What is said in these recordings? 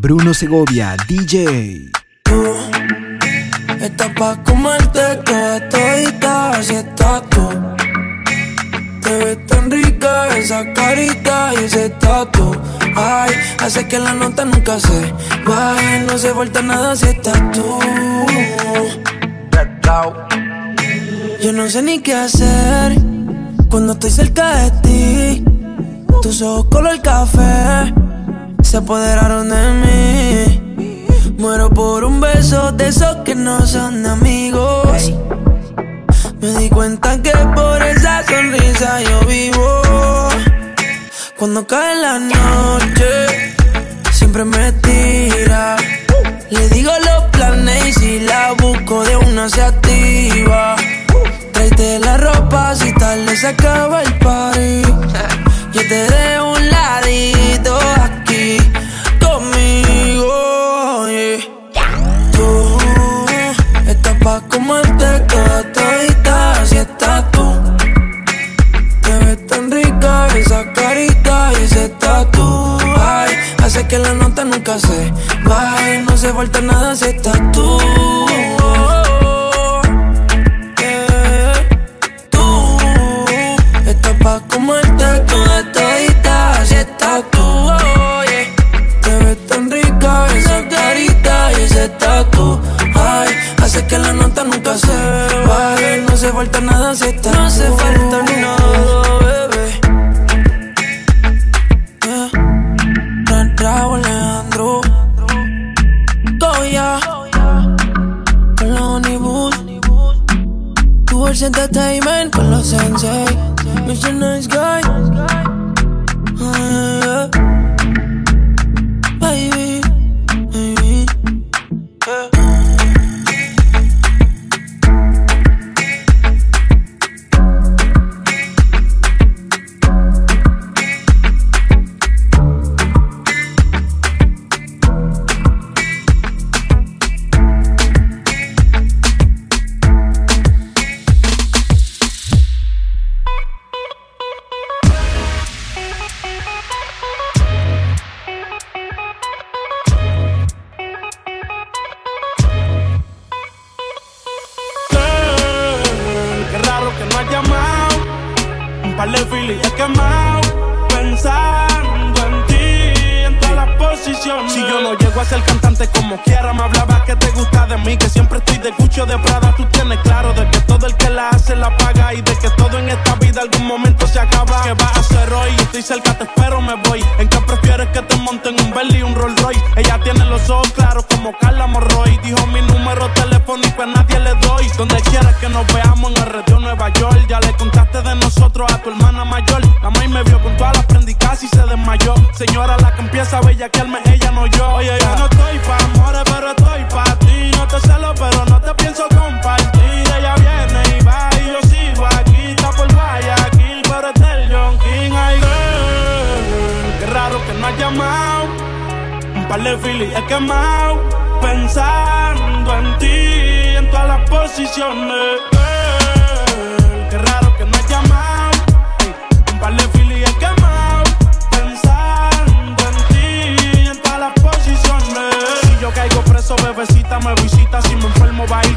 Bruno Segovia, DJ. Tú estás pa' comerte toda todita, así estás tú. Te ves tan rica esa carita y ese tatu. Ay, hace que la nota nunca se baje, no se vuelta nada si estás tú. Yo no sé ni qué hacer cuando estoy cerca de ti. Tus ojos color café se apoderaron de mí. Muero por un beso de esos que no son amigos. Me di cuenta que por esa sonrisa yo vivo. Cuando cae la noche, siempre me tira. Le digo los planes y si la busco de una se activa. Tráete la ropa si tal le se acaba el party. Yo te dejo falta nada par de filis he quemado. Pensando en ti, en todas las posiciones. Girl, qué raro que no has llamado. Un par de filis he quemado. Pensando en ti, en todas las posiciones. Si yo caigo preso, bebecita me visita. Si me enfermo, va a ir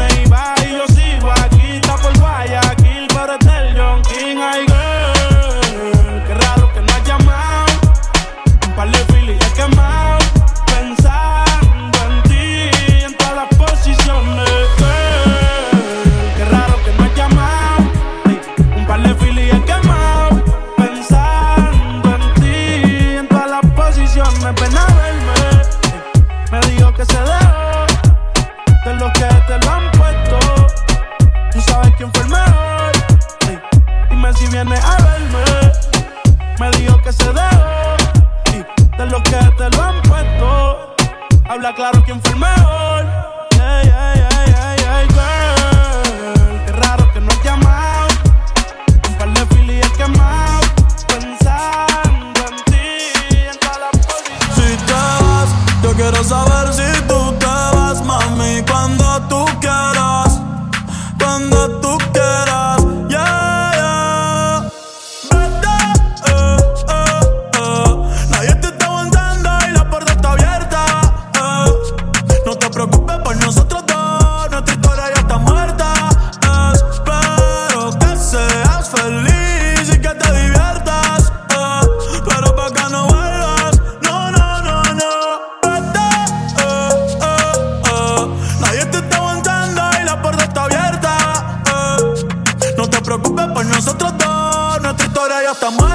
aberta.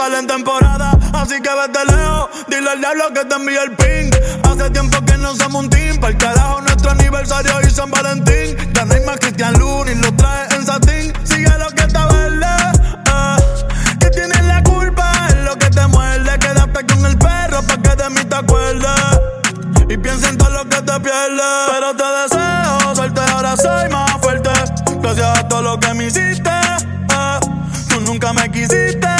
sale en temporada, así que vete lejos. Dile al diablo que te envía el ping. Hace tiempo que no somos un team. Para el carajo, nuestro aniversario y San Valentín. Ya no más Cristian Luna y lo trae en satín. Sigue lo que está verde. Eh. Que tienes la culpa, es lo que te muerde. Quédate con el perro para que de mí te acuerdes. Y piensa en todo lo que te pierdes. Pero te deseo suerte, ahora soy más fuerte. Gracias a todo lo que me hiciste. Eh. Tú nunca me quisiste.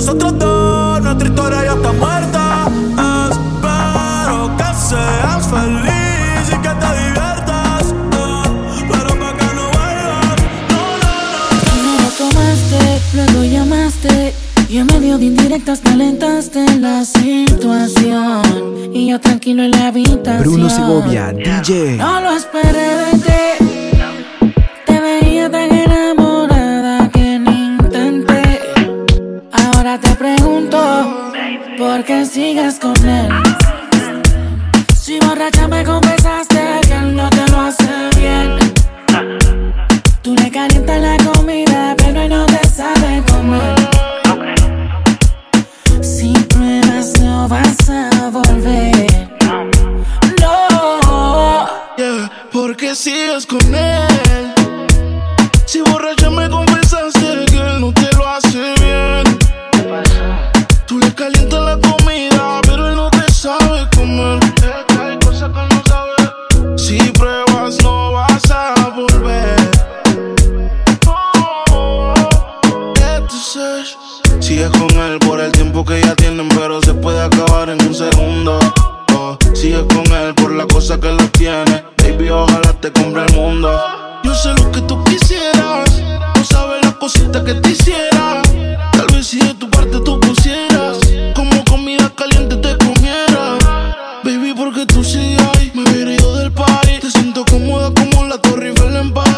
nosotros dos, nuestra historia ya está muerta. Espero que seas feliz y que te diviertas. Eh, pero para que no vuelvas, no, no, no. Primero tomaste, luego llamaste. Y en medio de indirectas calentaste la situación. Y yo tranquilo en la habitación. Bruno Segovia, DJ. No lo esperé de ti. sigas con él. Si borracha me confesas Porque tú sí hay, me viré yo del party Te siento cómoda como la Torre Eiffel en París.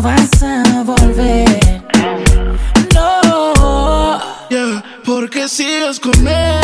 no vas a volver. No, yeah, porque sigues con él.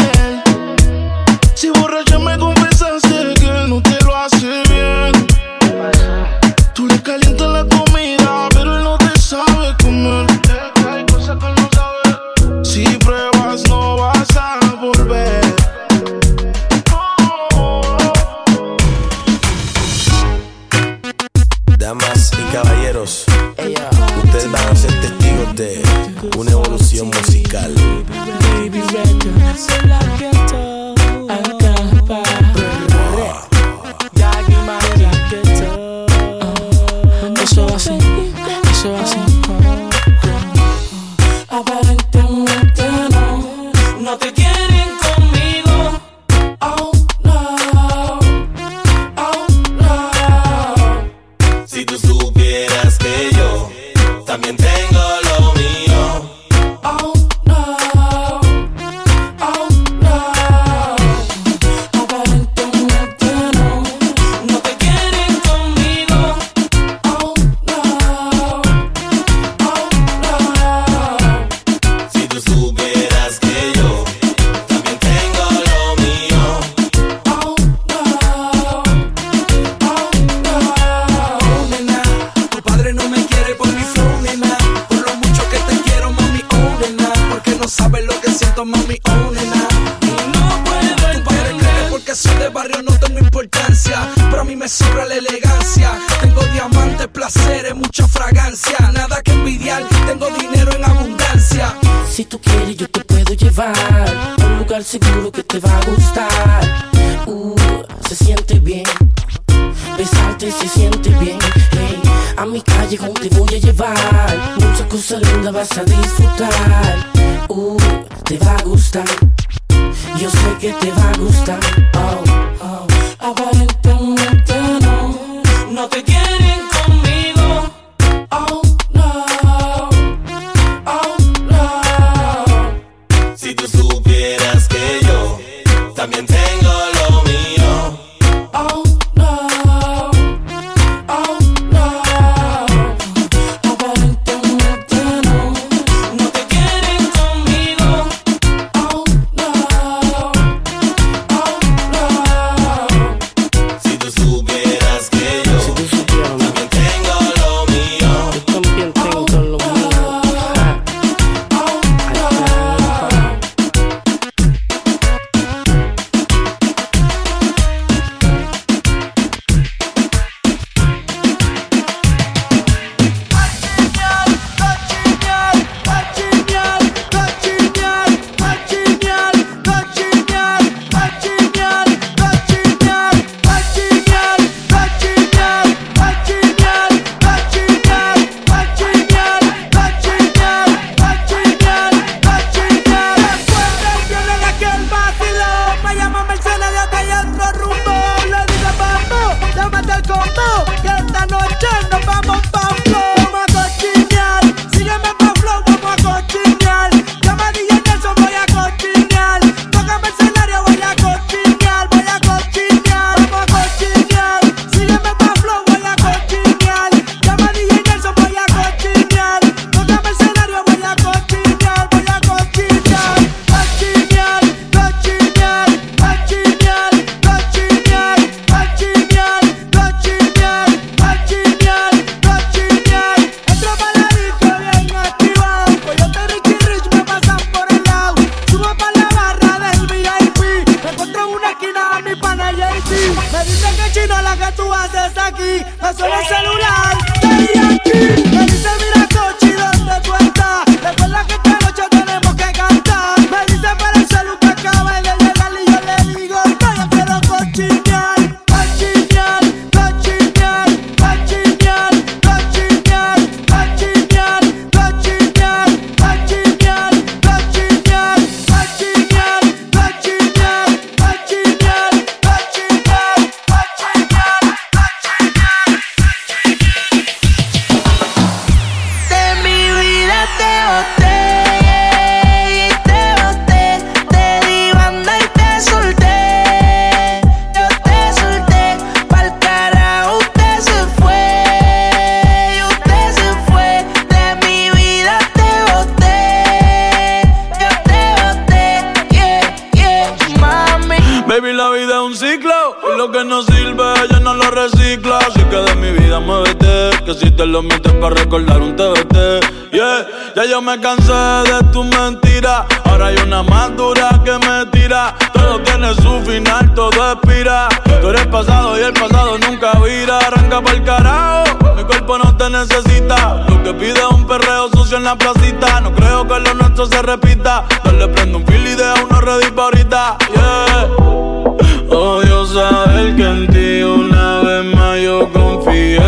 confié.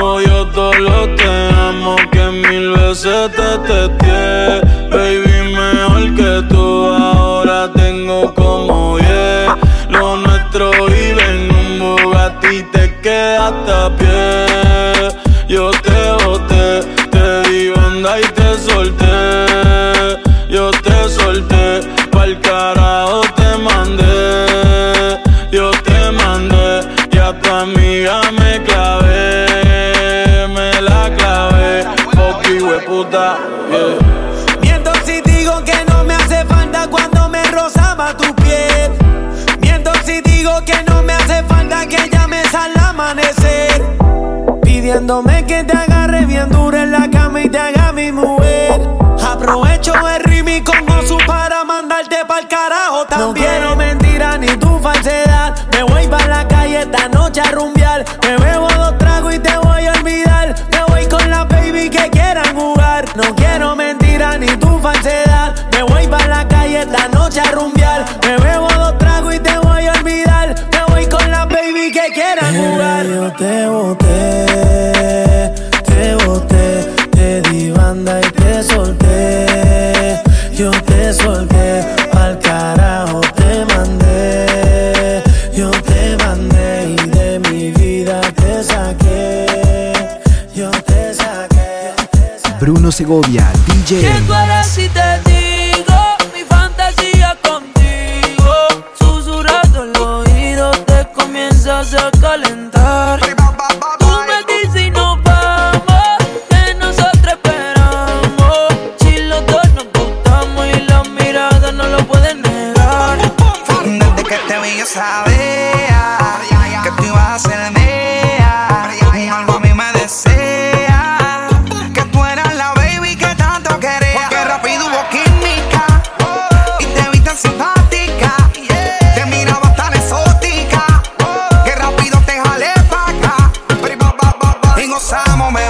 Oh, yo todo lo te amo que mil veces te testé. te haga mi mujer. Aprovecho el ritmo y su padre.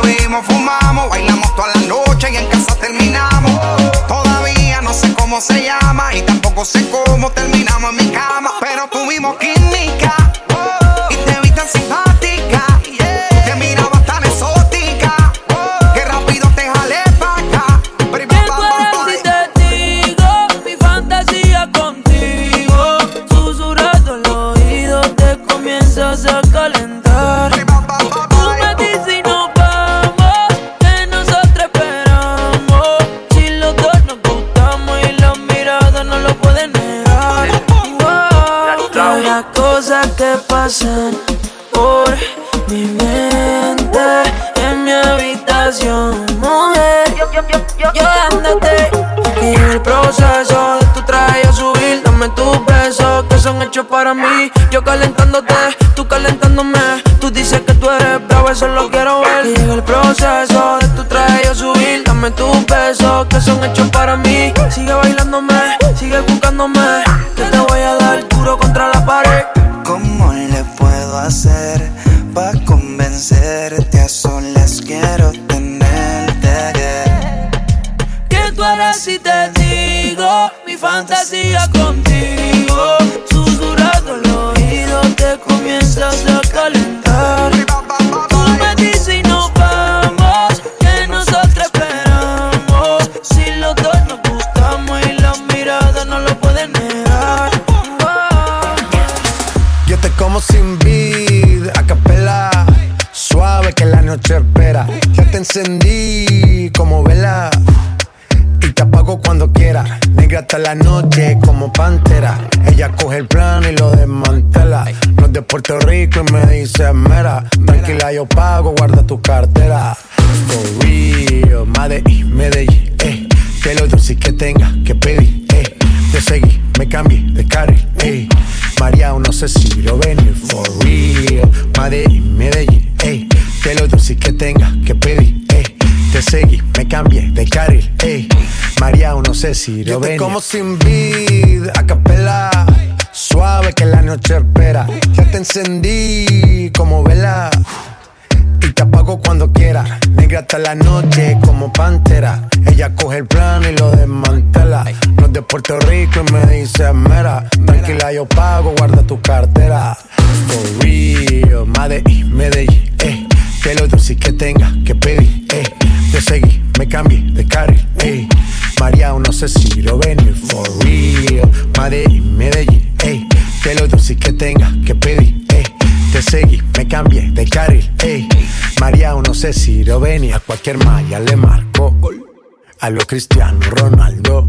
bebimos, fumamos, bailamos toda la noche y en casa terminamos. Todavía no sé cómo se llama y tampoco sé cómo terminamos en mi cama, pero tuvimos que para mí. Yo calentándote, tú calentándome. Tú dices que tú eres bravo, eso lo quiero ver. Que llega el proceso de tu traje yo subir. Dame tus besos que son hechos para mí. Sigue bailándome, sigue buscándome de carril, ey. María, no sé si lo ven. como sin vid, a capela. Suave que la noche espera. Ya te encendí como vela. Y te apago cuando quiera. Negra hasta la noche como pantera. Ella coge el plan y lo desmantela. No es de Puerto Rico y me dice mera. Tranquila, yo pago, guarda tu cartera. For real, Madrid, Medellín, eh que lo eh, dulce eh. que tenga que pedir, eh. Te seguí, me cambié de carril, eh. María, no sé si lo ven, for real. Madrid, Medellín, eh. Te lo dulce que tenga que pedir, eh. Te seguí, me cambié de carril, eh. María, no sé si lo ven, y a cualquier malla le marco. A lo Cristiano Ronaldo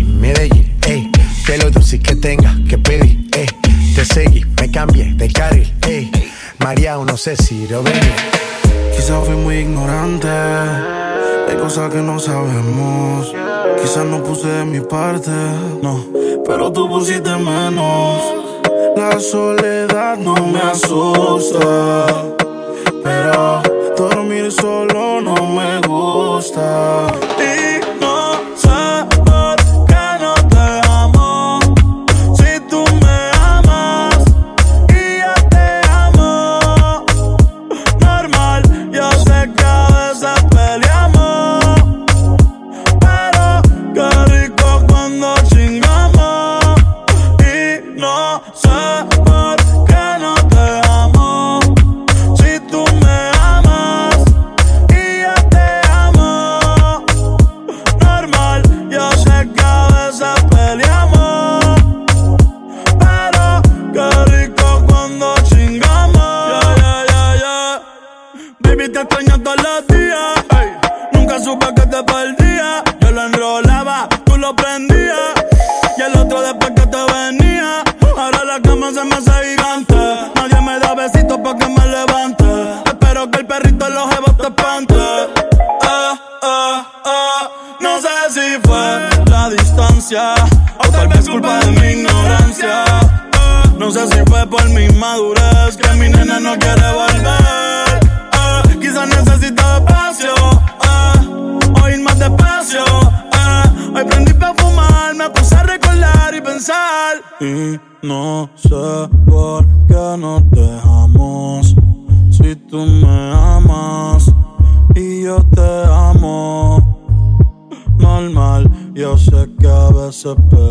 sé si lo ven. Quizás fui muy ignorante, hay cosas que no sabemos. Quizás no puse de mi parte, no, pero tú pusiste menos. La soledad no me asusta. up. Uh,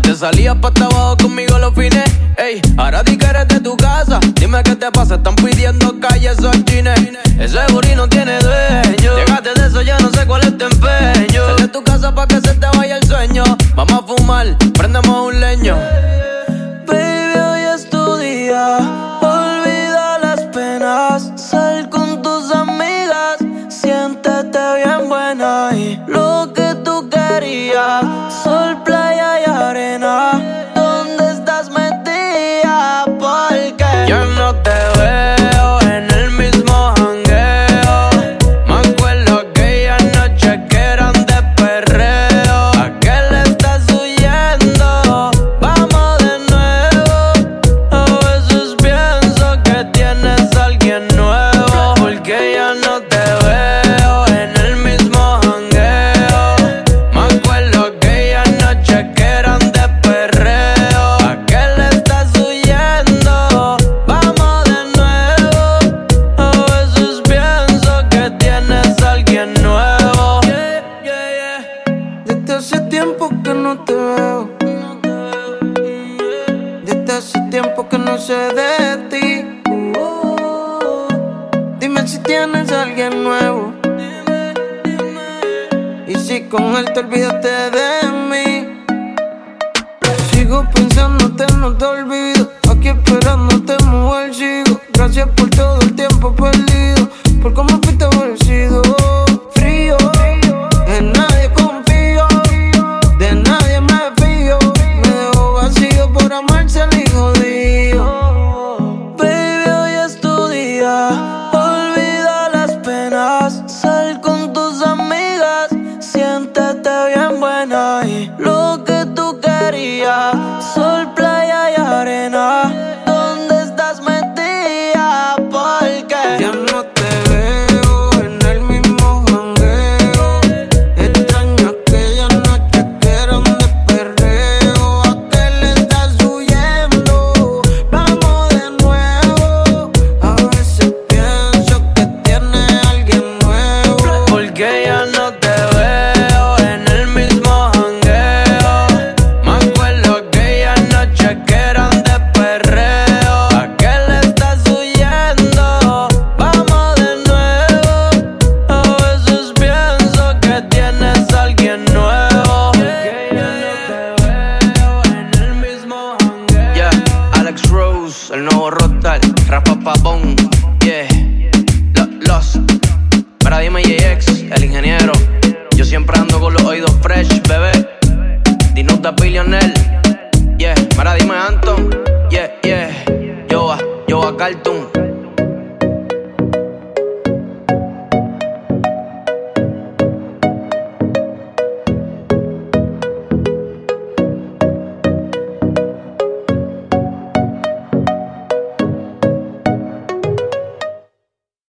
Antes salías pa' abajo conmigo los fines. Ey, ahora di que eres de tu casa. Dime qué te pasa, están pidiendo calles o chines. Ese burrito no tiene dueño. Llegaste de eso, ya no sé cuál es tu empeño. Sal de tu casa pa' que se te vaya el sueño. Vamos a fumar, prendemos un leño. de ti. Dime si tienes a alguien nuevo. Y si con él te olvidaste de